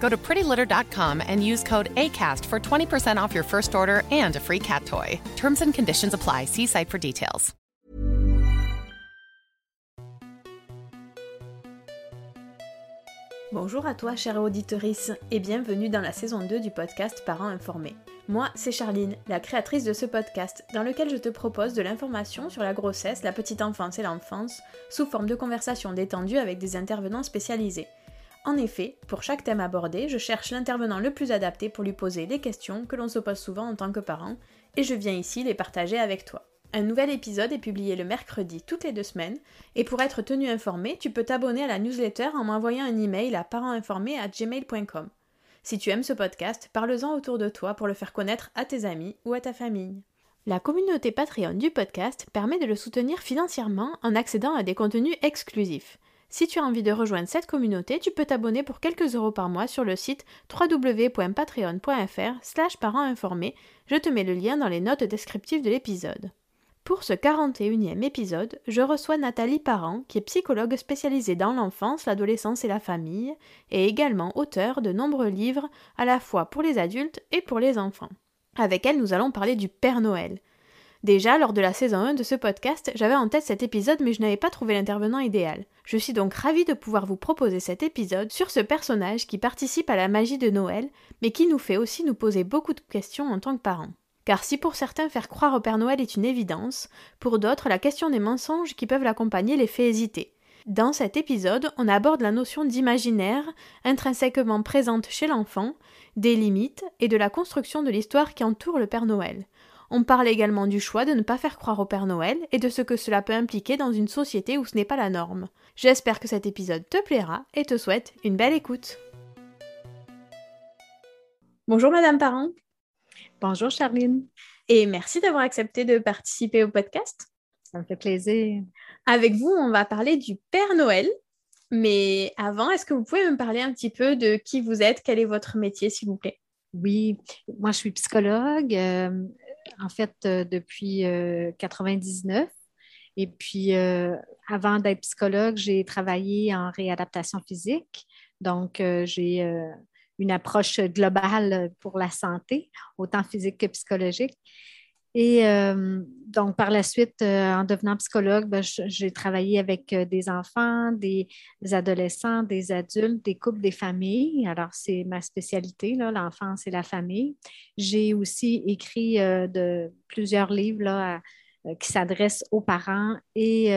Go to prettylitter.com and use code ACAST for 20% off your first order and a free cat toy. Terms and conditions apply. See site for details. Bonjour à toi, chère auditorice, et bienvenue dans la saison 2 du podcast Parents informés. Moi, c'est Charline, la créatrice de ce podcast, dans lequel je te propose de l'information sur la grossesse, la petite enfance et l'enfance, sous forme de conversations détendues avec des intervenants spécialisés. En effet, pour chaque thème abordé, je cherche l'intervenant le plus adapté pour lui poser les questions que l'on se pose souvent en tant que parent, et je viens ici les partager avec toi. Un nouvel épisode est publié le mercredi toutes les deux semaines, et pour être tenu informé, tu peux t'abonner à la newsletter en m'envoyant un email à parentinformés@gmail.com. Si tu aimes ce podcast, parle-en autour de toi pour le faire connaître à tes amis ou à ta famille. La communauté Patreon du podcast permet de le soutenir financièrement en accédant à des contenus exclusifs. Si tu as envie de rejoindre cette communauté, tu peux t'abonner pour quelques euros par mois sur le site www.patreon.fr slash. Je te mets le lien dans les notes descriptives de l'épisode. Pour ce 41e épisode, je reçois Nathalie Parent, qui est psychologue spécialisée dans l'enfance, l'adolescence et la famille, et également auteure de nombreux livres à la fois pour les adultes et pour les enfants. Avec elle, nous allons parler du Père Noël. Déjà, lors de la saison 1 de ce podcast, j'avais en tête cet épisode mais je n'avais pas trouvé l'intervenant idéal. Je suis donc ravie de pouvoir vous proposer cet épisode sur ce personnage qui participe à la magie de Noël, mais qui nous fait aussi nous poser beaucoup de questions en tant que parents. Car si pour certains faire croire au Père Noël est une évidence, pour d'autres la question des mensonges qui peuvent l'accompagner les fait hésiter. Dans cet épisode, on aborde la notion d'imaginaire, intrinsèquement présente chez l'enfant, des limites et de la construction de l'histoire qui entoure le Père Noël. On parle également du choix de ne pas faire croire au Père Noël et de ce que cela peut impliquer dans une société où ce n'est pas la norme. J'espère que cet épisode te plaira et te souhaite une belle écoute. Bonjour Madame Parent. Bonjour Charline. Et merci d'avoir accepté de participer au podcast. Ça me fait plaisir. Avec vous, on va parler du Père Noël. Mais avant, est-ce que vous pouvez me parler un petit peu de qui vous êtes, quel est votre métier, s'il vous plaît? Oui, moi je suis psychologue, euh, en fait, euh, depuis 1999. Euh, Et puis, avant d'être psychologue, j'ai travaillé en réadaptation physique. Donc, j'ai une approche globale pour la santé, autant physique que psychologique. Et euh, donc, par la suite, euh, en devenant psychologue, ben, j'ai travaillé avec euh, des enfants, des, adolescents, des adultes, des couples, des familles. Alors, c'est ma spécialité, l'enfance et la famille. J'ai aussi écrit de, plusieurs livres là, qui s'adressent aux parents et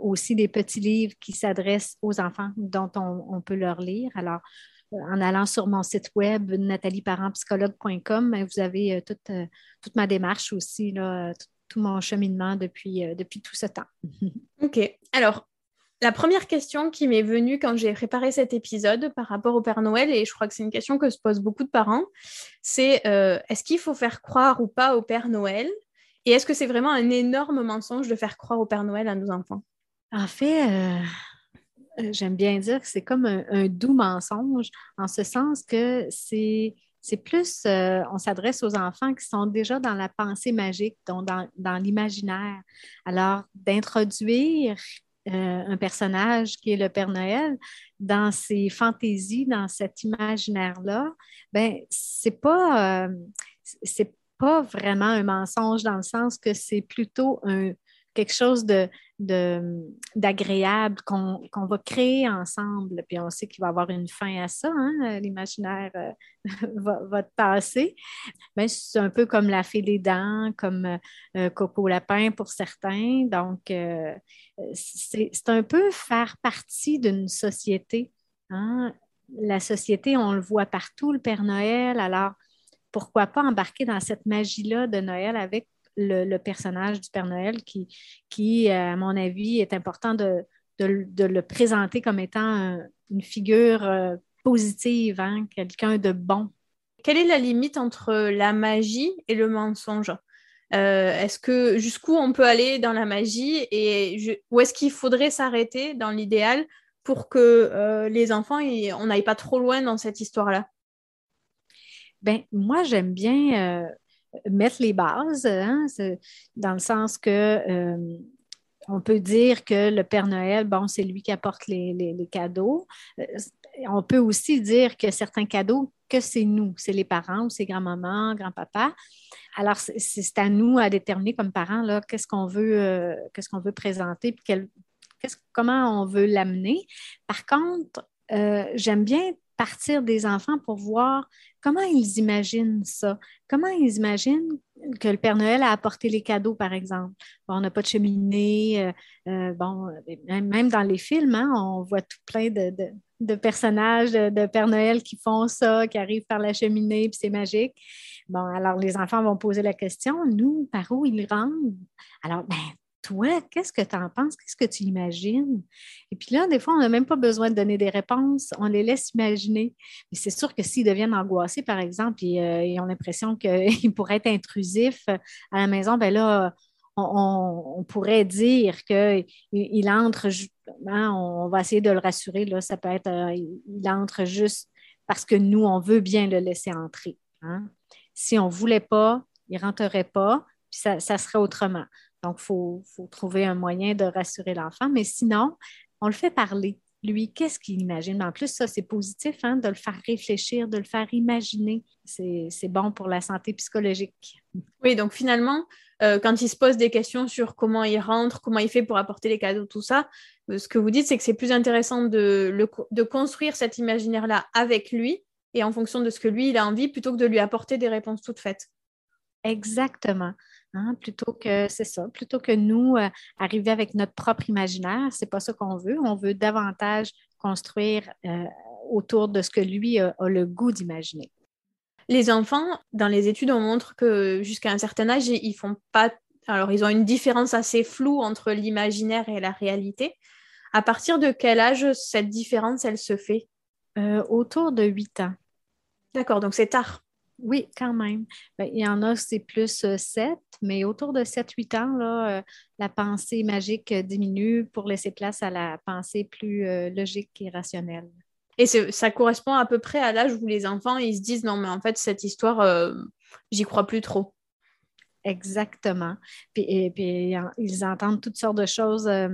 aussi des petits livres qui s'adressent aux enfants dont on, on, peut leur lire. Alors, en allant sur mon site web natalieparentpsychologue.com, vous avez euh, euh, toute, ma démarche aussi, tout, mon cheminement depuis, euh, depuis tout ce temps. OK. Alors, la première question qui m'est venue quand j'ai préparé cet épisode par rapport au Père Noël, et je crois que c'est une question que se posent beaucoup de parents, c'est est-ce qu'il faut faire croire ou pas au Père Noël? Et est-ce que c'est vraiment un énorme mensonge de faire croire au Père Noël à nos enfants? En fait, euh, j'aime bien dire que c'est comme un, doux mensonge, en ce sens que c'est plus, euh, on s'adresse aux enfants qui sont déjà dans la pensée magique, donc dans, l'imaginaire. Alors, d'introduire euh, un personnage qui est le Père Noël dans ses fantaisies, dans cet imaginaire-là, ben c'est pas, euh, c'est pas vraiment un mensonge dans le sens que c'est plutôt un, quelque chose de, d'agréable qu'on, va créer ensemble. Puis on sait qu'il va y avoir une fin à ça, hein? l'imaginaire euh, va, va, passer. Mais c'est un peu comme la fée des dents, comme euh, Lapin pour certains. Donc, euh, c'est, un peu faire partie d'une société. Hein. La société, on le voit partout, le Père Noël. Alors, pourquoi pas embarquer dans cette magie-là de Noël avec le, personnage du Père Noël qui, qui, à mon avis, est important de, le présenter comme étant une figure euh, positive, hein, quelqu'un de bon. Quelle est la limite entre la magie et le mensonge? Euh, Est-ce que jusqu'où on peut aller dans la magie et où est-ce qu'il faudrait s'arrêter dans l'idéal pour que euh, les enfants, on n'aille pas trop loin dans cette histoire-là? Ben, moi, j'aime bien mettre les bases, hein, dans le sens que euh, on peut dire que le Père Noël, bon, c'est lui qui apporte les, cadeaux. Euh, on peut aussi dire que certains cadeaux, que c'est nous, c'est les parents ou c'est grand-maman, grand-papa. Alors, c'est à nous à déterminer comme parents là, qu'est-ce qu'on veut, euh, qu'est-ce qu'on veut présenter, puis comment on veut l'amener. Par contre, j'aime bien partir des enfants pour voir comment ils imaginent ça. Comment ils imaginent que le Père Noël a apporté les cadeaux, par exemple. on n'a pas de cheminée. Euh, euh, bon, même dans les films, hein, on voit tout plein de, personnages de, Père Noël qui font ça, qui arrivent par la cheminée, puis c'est magique. Bon, alors les enfants vont poser la question, nous, par où ils rendent? Alors, ben, toi, qu'est-ce que tu en penses? Qu'est-ce que tu imagines? Et puis là, des fois, on n'a même pas besoin de donner des réponses, on les laisse imaginer. Mais c'est sûr que s'ils deviennent angoissés, par exemple, et euh, ils ont l'impression qu'ils pourraient être intrusifs à la maison, ben là, on, pourrait dire qu'il il entre, hein, on va essayer de le rassurer, là, ça peut être, euh, il entre juste parce que nous, on veut bien le laisser entrer. Hein. Si on ne voulait pas, il ne rentrerait pas, puis ça serait autrement. Donc, il faut, trouver un moyen de rassurer l'enfant. Mais sinon, on le fait parler. Lui, qu'est-ce qu'il imagine? En plus, ça, c'est positif, hein, de le faire réfléchir, de le faire imaginer. C'est bon pour la santé psychologique. Oui, donc finalement, euh, quand il se pose des questions sur comment il rentre, comment il fait pour apporter les cadeaux, tout ça, euh, ce que vous dites, c'est que c'est plus intéressant de, de construire cet imaginaire-là avec lui et en fonction de ce que lui, il a envie, plutôt que de lui apporter des réponses toutes faites. Exactement. Hein, plutôt que c'est ça, plutôt que nous euh, arriver avec notre propre imaginaire, c'est pas ça qu'on veut. On veut davantage construire euh, autour de ce que lui a, le goût d'imaginer. Les enfants, dans les études, on montre que jusqu'à un certain âge, ils font pas. Alors, ils ont une différence assez floue entre l'imaginaire et la réalité. À partir de quel âge cette différence, elle se fait? Euh, Autour de 8 ans. D'accord, donc c'est tard. Oui, quand même. Ben, il y en a, c'est plus 7, euh, mais autour de 7-8 ans, là, euh, la pensée magique diminue pour laisser place à la pensée plus euh, logique et rationnelle. Et ça correspond à peu près à l'âge où les enfants, ils se disent, non, mais en fait, cette histoire, j'y crois plus trop. Exactement. Puis, et, puis, ils entendent toutes sortes de choses euh,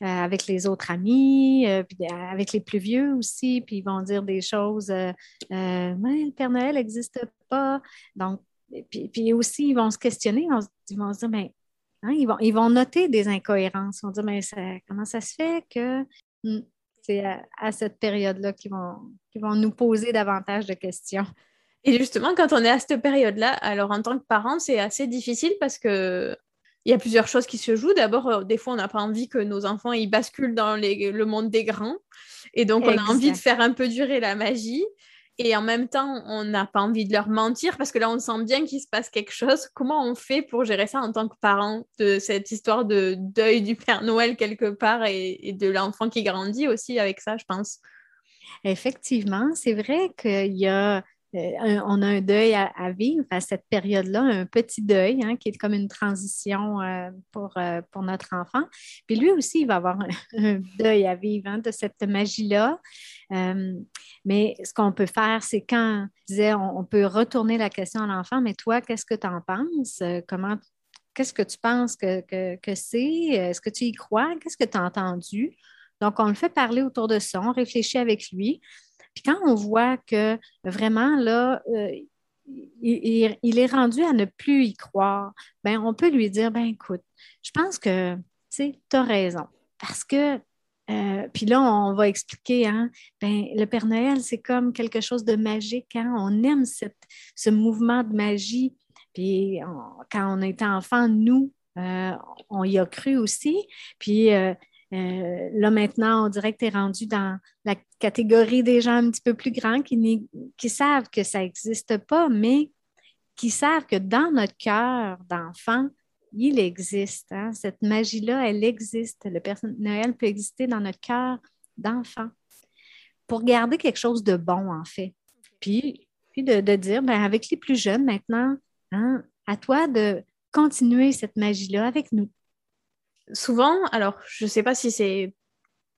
avec les autres amis, euh, euh, avec les plus vieux aussi, puis ils vont dire des choses, le Père Noël n'existe pas. Donc, puis, puis, aussi, ils vont se questionner, ils vont, se dire, mais hein, ils, vont, ils vont noter des incohérences. Ils vont dire, mais comment ça se fait que hmm, c'est à, cette période-là qu'ils vont, qu'ils vont nous poser davantage de questions. Et justement, quand on est à cette période-là, alors en tant que parent, c'est assez difficile parce que il y a plusieurs choses qui se jouent. D'abord, euh, des fois, on n'a pas envie que nos enfants ils basculent dans le monde des grands. Et donc, on a envie de faire un peu durer la magie. Et en même temps, on n'a pas envie de leur mentir parce que là, on sent bien qu'il se passe quelque chose. Comment on fait pour gérer ça en tant que parent de cette histoire de deuil du Père Noël quelque part et, de l'enfant qui grandit aussi avec ça, je pense? Effectivement, c'est vrai qu'il y a euh, on a un deuil à, vivre à cette période-là, un petit deuil hein, qui est comme une transition euh, pour, euh, pour notre enfant. Puis lui aussi, il va avoir un, deuil à vivre hein, de cette magie-là. mais ce qu'on peut faire, c'est quand on, peut retourner la question à l'enfant, mais toi, qu'est-ce que tu en penses? Comment qu'est-ce que tu penses que, que c'est? Est-ce que tu y crois? Qu'est-ce que tu as entendu? Donc, on le fait parler autour de ça, on réfléchit avec lui. Puis quand on voit que vraiment, là, euh, il, est rendu à ne plus y croire, ben, on peut lui dire, ben écoute, je pense que, tu as raison. Parce que, euh, puis là, on va expliquer, hein, ben, le Père Noël, c'est comme quelque chose de magique. Hein? On aime ce mouvement de magie. Puis quand on était enfant, nous, euh, on y a cru aussi. Puis là, maintenant, on dirait que tu es rendu dans la catégorie des gens un petit peu plus grands qui, savent que ça n'existe pas, mais qui savent que dans notre cœur d'enfant, il existe. Hein. Cette magie-là, elle existe. Le Noël peut exister dans notre cœur d'enfant pour garder quelque chose de bon, en fait. Puis, puis de, dire, ben, avec les plus jeunes maintenant, hein, à toi de continuer cette magie-là avec nous souvent, alors je ne sais pas si c'est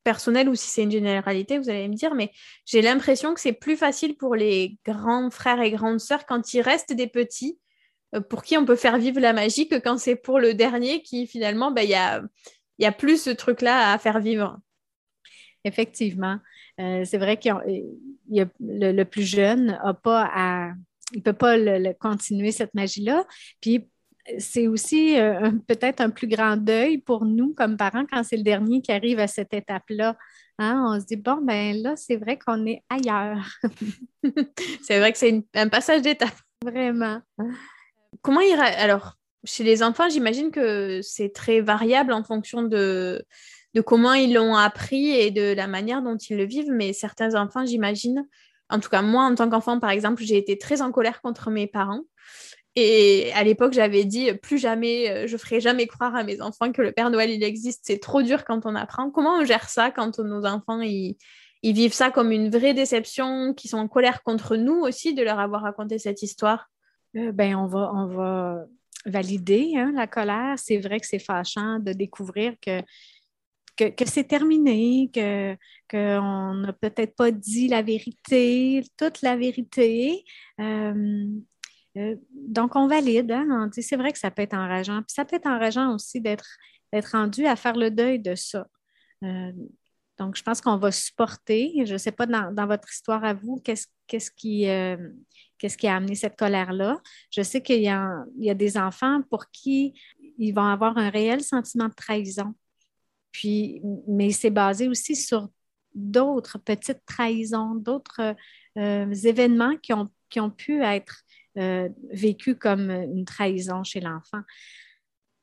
personnel ou si c'est une généralité, vous allez me dire, mais j'ai l'impression que c'est plus facile pour les grands frères et grandes sœurs quand il reste des petits, euh, pour qui on peut faire vivre la magie, que quand c'est pour le dernier qui finalement, ben, il y, a, y a plus ce truc-là à faire vivre. Effectivement. Euh, c'est vrai que le, plus jeune a pas à ne peut pas continuer cette magie-là. Puis c'est aussi euh, peut-être un plus grand deuil pour nous comme parents quand c'est le dernier qui arrive à cette étape-là. Hein? On se dit, bon, ben là, c'est vrai qu'on est ailleurs. c'est vrai que c'est un passage d'étape. Vraiment. Comment il... Alors, chez les enfants, j'imagine que c'est très variable en fonction de, de comment ils l'ont appris et de la manière dont ils le vivent, mais certains enfants, j'imagine, en tout cas moi en tant qu'enfant par exemple, j'ai été très en colère contre mes parents et à l'époque, j'avais dit plus jamais, euh, je ferai jamais croire à mes enfants que le Père Noël il existe. C'est trop dur quand on apprend. Comment on gère ça quand nos enfants ils, vivent ça comme une vraie déception, qui sont en colère contre nous aussi de leur avoir raconté cette histoire? Euh, Ben on va on va valider hein, la colère. C'est vrai que c'est fâchant de découvrir que que, c'est terminé, que qu'on n'a peut-être pas dit la vérité, toute la vérité. Euh, euh, donc, on valide. Hein, on dit, c'est vrai que ça peut être enrageant. Puis ça peut être enrageant aussi d'être rendu à faire le deuil de ça. Euh, donc, je pense qu'on va supporter. Je ne sais pas dans, votre histoire à vous, qu'est-ce qui, euh, a amené cette colère-là? Je sais qu'il y, a, des enfants pour qui ils vont avoir un réel sentiment de trahison. Puis, mais c'est basé aussi sur d'autres petites trahisons, d'autres événements qui ont pu être euh, vécu comme une trahison chez l'enfant.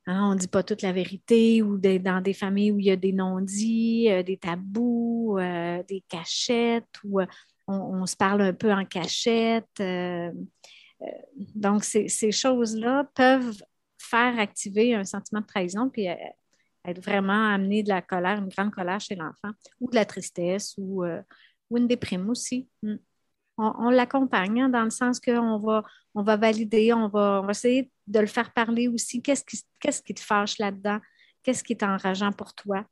Hein, on ne dit pas toute la vérité ou dans des familles où il y a des non-dits, euh, des tabous, euh, des cachettes, où on, se parle un peu en cachette. donc, ces, choses-là peuvent faire activer un sentiment de trahison puis être vraiment amener de la colère, une grande colère chez l'enfant, ou de la tristesse, ou, ou une déprime aussi. Hmm on, l'accompagne hein, dans le sens qu'on va, on va valider, on va, essayer de le faire parler aussi. Qu'est-ce qui, qu'est-ce qui te fâche là-dedans? Qu'est-ce qui est enrageant pour toi?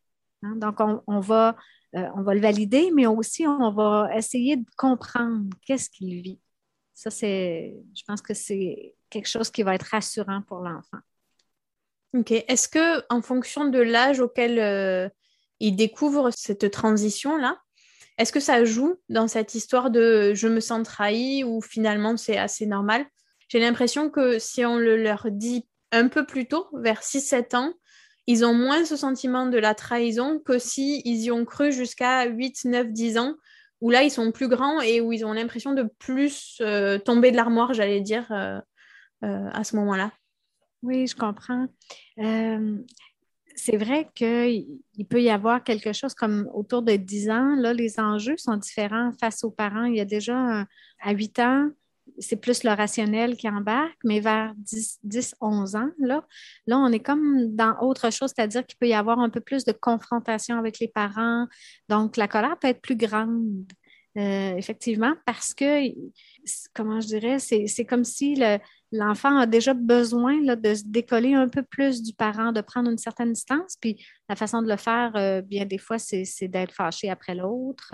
Hein? Donc, on, va, euh, on va le valider, mais aussi on va essayer de comprendre qu'est-ce qu'il vit. Ça, c'est, je pense que c'est quelque chose qui va être rassurant pour l'enfant. OK. Est-ce que en fonction de l'âge auquel euh, il découvre cette transition-là, est-ce que ça joue dans cette histoire de je me sens trahi ou finalement c'est assez normal? J'ai l'impression que si on le leur dit un peu plus tôt, vers 6-7 ans, ils ont moins ce sentiment de la trahison que si ils y ont cru jusqu'à 8, 9, 10 ans, où là ils sont plus grands et où ils ont l'impression de plus euh, tomber de l'armoire, j'allais dire, euh, euh, à ce moment-là. Oui, je comprends c'est vrai qu'il peut y avoir quelque chose comme autour de 10 ans. Là, les enjeux sont différents face aux parents. Il y a déjà à 8 ans, c'est plus le rationnel qui embarque, mais vers 10, 11 ans, là, là, on est comme dans autre chose, c'est-à-dire qu'il peut y avoir un peu plus de confrontation avec les parents. Donc, la colère peut être plus grande. effectivement, parce que, comment je dirais, c'est comme si l'enfant a déjà besoin de se décoller un peu plus du parent, de prendre une certaine distance. Puis la façon de le faire, bien des fois, c'est d'être fâché après l'autre.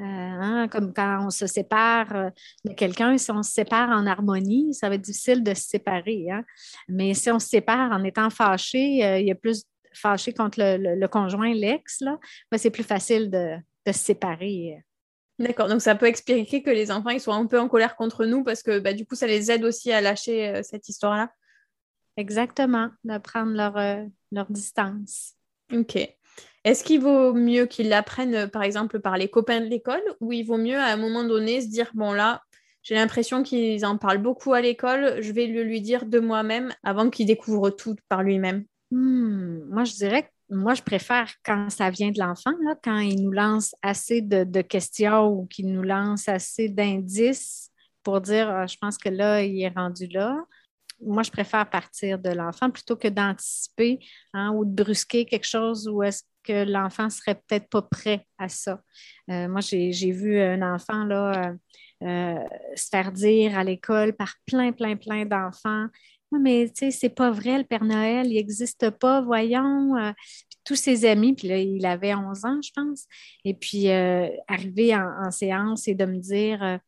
Euh, hein, comme quand on se sépare euh, de quelqu'un, si on se sépare en harmonie, ça va être difficile de se séparer. Hein. Mais si on se sépare en étant fâché, euh, il y a plus fâché contre le, conjoint, l'ex, ben, c'est plus facile de, se séparer. D'accord, donc ça peut expliquer que les enfants ils soient un peu en colère contre nous parce que bah, du coup, ça les aide aussi à lâcher cette histoire-là. Exactement, de prendre leur, leur distance. OK. Est-ce qu'il vaut mieux qu'ils l'apprennent, euh, par exemple, par les copains de l'école, ou il vaut mieux à un moment donné se dire, bon là, j'ai l'impression qu'ils en parlent beaucoup à l'école, je vais le lui dire de moi-même avant qu'il découvre tout par lui-même? Hmm, Moi, je dirais que moi, je préfère quand ça vient de l'enfant, quand il nous lance assez de, questions ou qu'il nous lance assez d'indices pour dire, ah, je pense que là, il est rendu là moi, je préfère partir de l'enfant plutôt que d'anticiper hein, ou de brusquer quelque chose où est-ce que l'enfant serait peut-être pas prêt à ça. Euh, moi, j'ai vu un enfant là, euh, euh, se faire dire à l'école par plein, plein, plein d'enfants mais tu sais, c'est pas vrai, le Père Noël, il n'existe pas, voyons. tous ses amis, puis là, il avait 11 ans, je pense. Et puis, arriver en, séance et de me dire,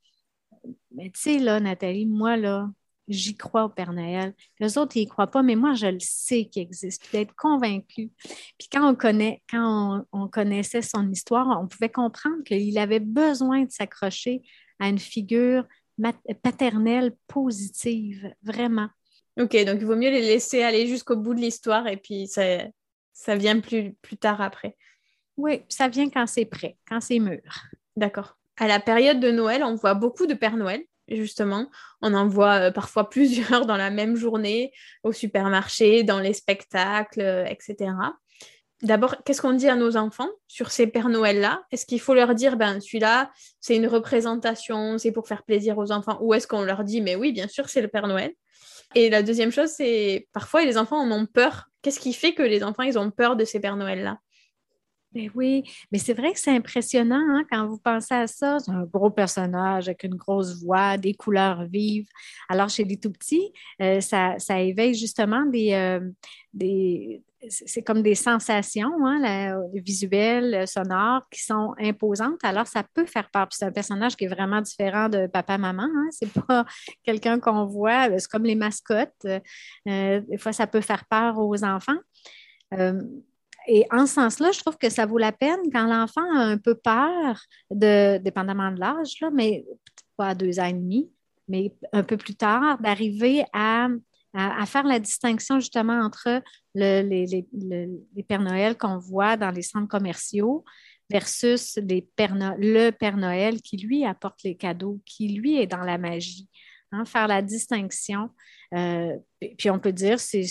mais tu sais, là, Nathalie, moi, là, j'y crois au Père Noël. Les autres, ils n'y croient pas, mais moi, je le sais qu'il existe, d'être convaincu. Puis quand on connaît, quand on, connaissait son histoire, on pouvait comprendre qu'il avait besoin de s'accrocher à une figure paternelle positive, vraiment. OK, donc il vaut mieux les laisser aller jusqu'au bout de l'histoire et puis ça, ça vient plus, plus tard après. Oui, ça vient quand c'est prêt, quand c'est mûr. D'accord. À la période de Noël, on voit beaucoup de Père Noël justement. On en voit euh, parfois plusieurs dans la même journée, au supermarché, dans les spectacles, euh, etc. D'abord, qu'est-ce qu'on dit à nos enfants sur ces Pères Noël-là? Est-ce qu'il faut leur dire, ben celui-là, c'est une représentation, c'est pour faire plaisir aux enfants? Ou est-ce qu'on leur dit, mais oui, bien sûr, c'est le Père Noël? Et la deuxième chose, c'est parfois les enfants en ont peur. Qu'est-ce qui fait que les enfants, ils ont peur de ces Pères Noël-là? Ben oui, mais c'est vrai que c'est impressionnant hein, quand vous pensez à ça. C'est un gros personnage avec une grosse voix, des couleurs vives. Alors, chez les tout petits, euh, ça, éveille justement des, euh, c'est comme des sensations hein, visuelles, sonores qui sont imposantes. Alors, ça peut faire peur. c'est un personnage qui est vraiment différent de papa-maman. Hein. C'est pas quelqu'un qu'on voit. C'est comme les mascottes. Euh, des fois, ça peut faire peur aux enfants. Et en ce sens-là, je trouve que ça vaut la peine quand l'enfant a un peu peur, de, dépendamment de l'âge, mais pas à deux ans et demi, mais un peu plus tard, d'arriver à, faire la distinction justement entre les, les, Pères Noël qu'on voit dans les centres commerciaux versus le Père Noël qui, lui, apporte les cadeaux, qui, lui, est dans la magie. Hein, faire la distinction. Euh, puis on peut dire c'est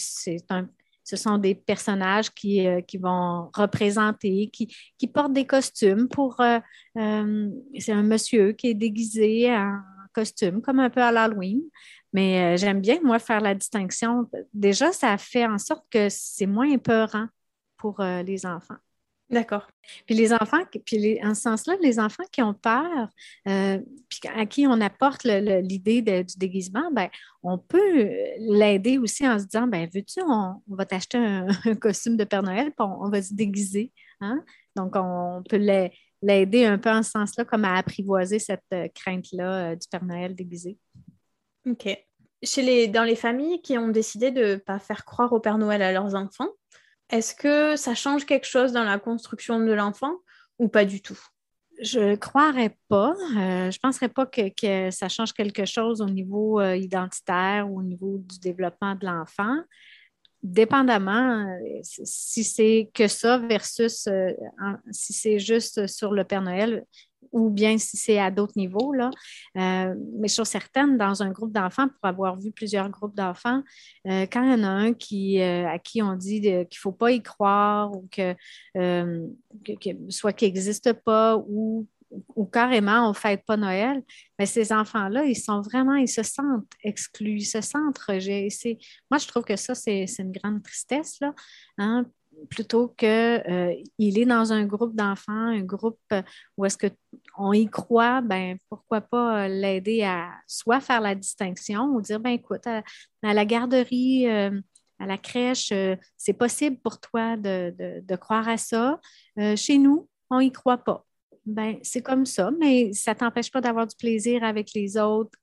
un ce sont des personnages qui, euh, qui vont représenter, qui, qui, portent des costumes pour... Euh, euh, c'est un monsieur qui est déguisé en costume, comme un peu à l'Halloween. Mais j'aime bien, moi, faire la distinction. Déjà, ça fait en sorte que c'est moins épeurant pour les enfants. D'accord. Puis les enfants, puis en ce sens-là, les enfants qui ont peur, euh, puis à qui on apporte l'idée du déguisement, ben, on peut l'aider aussi en se disant, ben, veux-tu, on, va t'acheter un, costume de Père Noël, puis on, va se déguiser. Hein? Donc, on peut l'aider un peu en ce sens-là, comme à apprivoiser cette euh, crainte-là euh, du Père Noël déguisé. OK. Chez les, dans les familles qui ont décidé de ne pas faire croire au Père Noël à leurs enfants, est-ce que ça change quelque chose dans la construction de l'enfant ou pas du tout? Je ne croirais pas. Euh, je ne penserais pas que, ça change quelque chose au niveau euh, identitaire ou au niveau du développement de l'enfant. Dépendamment euh, si c'est que ça versus si c'est juste sur le Père Noël, ou bien si c'est à d'autres niveaux. Là. Euh, mais je suis certaine, dans un groupe d'enfants, pour avoir vu plusieurs groupes d'enfants, euh, quand il y en a un qui, euh, à qui on dit qu'il ne faut pas y croire ou que, soit qu'il n'existe pas ou ou carrément on ne fête pas Noël, mais ces enfants-là, ils sont vraiment, ils se sentent exclus, ils se sentent rejetés. Moi, je trouve que ça, c'est une grande tristesse. Là, hein. Plutôt qu'il euh, est dans un groupe d'enfants, un groupe où est-ce qu'on y croit, ben pourquoi pas l'aider à soit faire la distinction ou dire, ben écoute, à, la garderie, à la crèche, c'est possible pour toi de, croire à ça. chez nous, on n'y croit pas. Ben, c'est comme ça, mais ça ne t'empêche pas d'avoir du plaisir avec les autres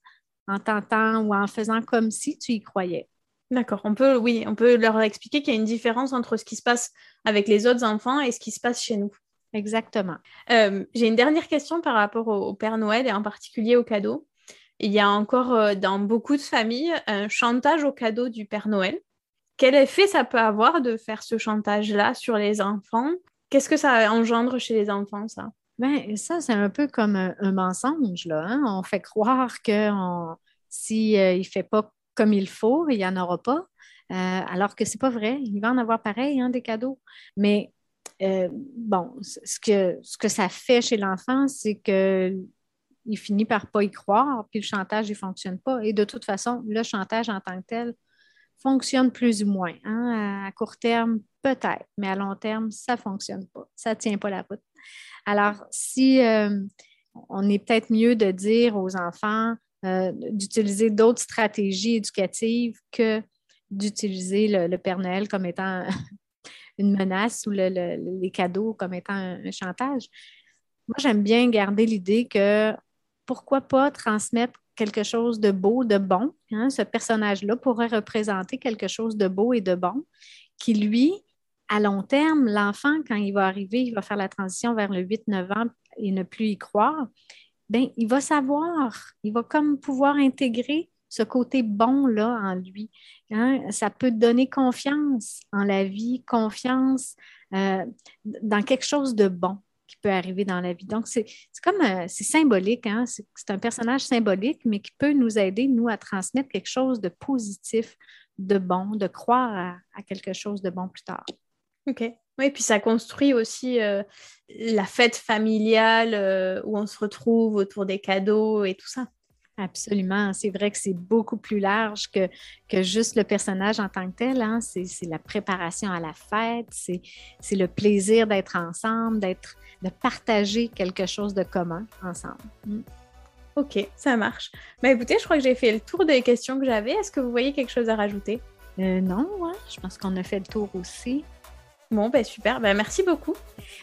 en tentant ou en faisant comme si tu y croyais. D'accord. On peut, oui, on peut leur expliquer qu'il y a une différence entre ce qui se passe avec les autres enfants et ce qui se passe chez nous. Exactement. Euh, j'ai une dernière question par rapport au, Père Noël et en particulier au cadeau. Il y a encore euh, dans beaucoup de familles un chantage au cadeau du Père Noël. Quel effet ça peut avoir de faire ce chantage-là sur les enfants? Qu'est-ce que ça engendre chez les enfants, ça? Ben, ça, c'est un peu comme un, mensonge. Là, hein. On fait croire que s'il euh, ne fait pas comme il faut, il n'y en aura pas. Euh, alors que ce n'est pas vrai. Il va en avoir pareil, hein, des cadeaux. Mais euh, bon, ce que, ça fait chez l'enfant, c'est qu'il finit par ne pas y croire, puis le chantage, il ne fonctionne pas. Et de toute façon, le chantage en tant que tel fonctionne plus ou moins. Hein. À court terme, peut-être, mais à long terme, ça ne fonctionne pas. Ça ne tient pas la route. Alors, si euh, on est peut-être mieux de dire aux enfants euh, d'utiliser d'autres stratégies éducatives que d'utiliser le, Père Noël comme étant une menace ou les cadeaux comme étant un, chantage. Moi, j'aime bien garder l'idée que pourquoi pas transmettre quelque chose de beau, de bon. Hein? Ce personnage-là pourrait représenter quelque chose de beau et de bon qui, lui, à long terme, l'enfant, quand il va arriver, il va faire la transition vers le 8-9 ans et ne plus y croire, bien, il va savoir, il va comme pouvoir intégrer ce côté bon-là en lui. Hein. Ça peut donner confiance en la vie, confiance euh, dans quelque chose de bon qui peut arriver dans la vie. Donc, c'est comme, euh, c'est symbolique, hein. c'est un personnage symbolique, mais qui peut nous aider, nous, à transmettre quelque chose de positif, de bon, de croire à quelque chose de bon plus tard. Ok. Oui, puis ça construit aussi euh, la fête familiale euh, où on se retrouve autour des cadeaux et tout ça. Absolument. C'est vrai que c'est beaucoup plus large que, que juste le personnage en tant que tel. Hein. C'est, la préparation à la fête, c'est, le plaisir d'être ensemble, d'être, de partager quelque chose de commun ensemble. Mm. Ok, ça marche. Mais bah, écoutez, je crois que j'ai fait le tour des questions que j'avais. Est-ce que vous voyez quelque chose à rajouter? Euh, non, je pense qu'on a fait le tour aussi. Bon, ben super, ben merci beaucoup.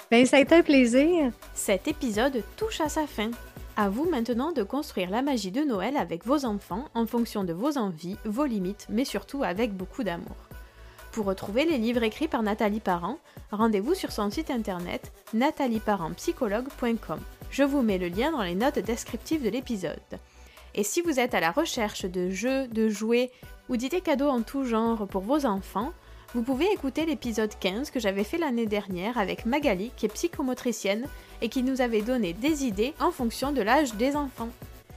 Ben ça a été un plaisir. Cet épisode touche à sa fin. À vous maintenant de construire la magie de Noël avec vos enfants en fonction de vos envies, vos limites, mais surtout avec beaucoup d'amour. Pour retrouver les livres écrits par Nathalie Parent, rendez-vous sur son site internet natalieparentpsychologue.com. Je vous mets le lien dans les notes descriptives de l'épisode. Et si vous êtes à la recherche de jeux, de jouets ou d'idées cadeaux en tout genre pour vos enfants, vous pouvez écouter l'épisode 15 que j'avais fait l'année dernière avec Magali, qui est psychomotricienne et qui nous avait donné des idées en fonction de l'âge des enfants.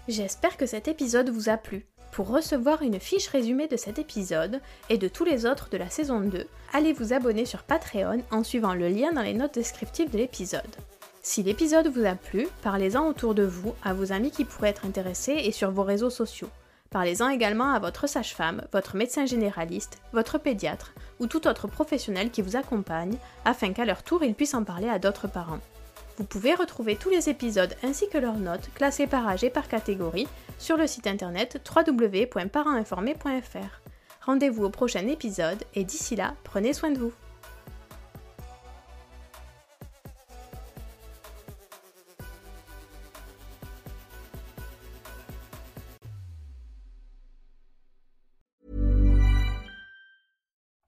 J'espère que cet épisode vous a plu. Pour recevoir une fiche résumée de cet épisode et de tous les autres de la saison 2, allez vous abonner sur Patreon en suivant le lien dans les notes descriptives de l'épisode. Si l'épisode vous a plu, parlez-en autour de vous, à vos amis qui pourraient être intéressés et sur vos réseaux sociaux. Parlez-en également à votre sage-femme, votre médecin généraliste, votre pédiatre ou tout autre professionnel qui vous accompagne afin qu'à leur tour ils puissent en parler à d'autres parents. Vous pouvez retrouver tous les épisodes ainsi que leurs notes classées par âge et par catégorie sur le site internet www.parentinformé.fr. Rendez-vous au prochain épisode et d'ici là, prenez soin de vous.